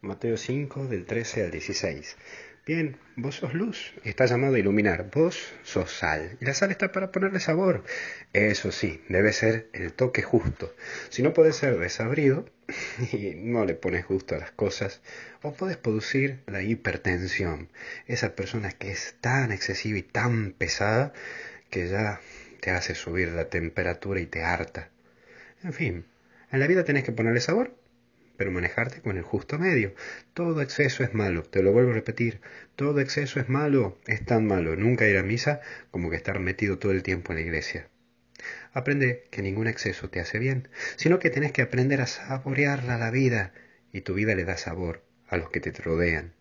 Mateo 5 del 13 al 16. Bien, vos sos luz, está llamado a iluminar, vos sos sal, y la sal está para ponerle sabor. Eso sí, debe ser el toque justo. Si no puede ser desabrido y no le pones gusto a las cosas, o puedes producir la hipertensión, esa persona que es tan excesiva y tan pesada que ya te hace subir la temperatura y te harta. En fin, en la vida tenés que ponerle sabor pero manejarte con el justo medio. Todo exceso es malo, te lo vuelvo a repetir, todo exceso es malo, es tan malo nunca ir a misa como que estar metido todo el tiempo en la iglesia. Aprende que ningún exceso te hace bien, sino que tienes que aprender a saborearla la vida y tu vida le da sabor a los que te rodean.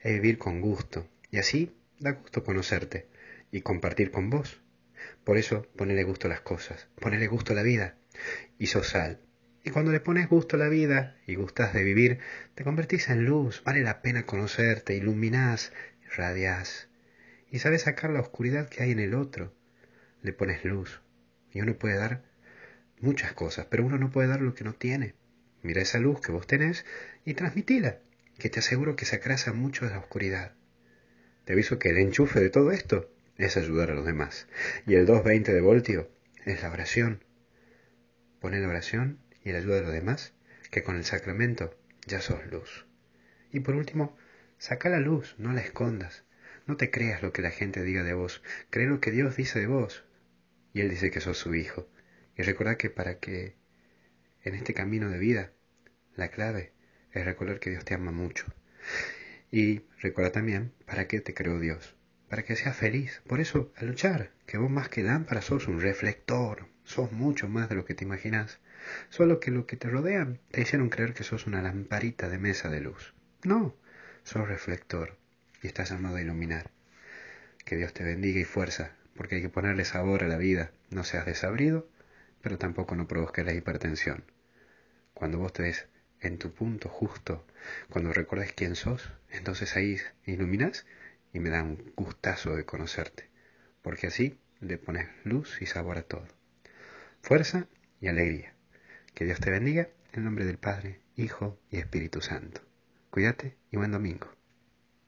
Es vivir con gusto y así da gusto conocerte y compartir con vos. Por eso ponele gusto a las cosas, ponele gusto a la vida y sos sal y cuando le pones gusto a la vida y gustas de vivir, te convertís en luz, vale la pena conocerte, iluminás, radiás. Y sabes sacar la oscuridad que hay en el otro. Le pones luz. Y uno puede dar muchas cosas, pero uno no puede dar lo que no tiene. Mira esa luz que vos tenés y transmitila, que te aseguro que sacarás mucho de la oscuridad. Te aviso que el enchufe de todo esto es ayudar a los demás. Y el 220 de voltio es la oración. Pone la oración y la ayuda de los demás, que con el sacramento ya sos luz. Y por último, saca la luz, no la escondas. No te creas lo que la gente diga de vos, cree lo que Dios dice de vos. Y Él dice que sos su hijo. Y recuerda que para que en este camino de vida, la clave es recordar que Dios te ama mucho. Y recuerda también para qué te creó Dios, para que seas feliz. Por eso, a luchar, que vos más que lámpara sos un reflector, sos mucho más de lo que te imaginas. Solo que lo que te rodean te hicieron creer que sos una lamparita de mesa de luz. No, sos reflector y estás llamado a iluminar. Que Dios te bendiga y fuerza, porque hay que ponerle sabor a la vida. No seas desabrido, pero tampoco no provoques la hipertensión. Cuando vos te des en tu punto justo, cuando recuerdes quién sos, entonces ahí iluminas y me da un gustazo de conocerte, porque así le pones luz y sabor a todo. Fuerza y alegría. Que Dios te bendiga en nombre del Padre, Hijo y Espíritu Santo. Cuídate y buen domingo.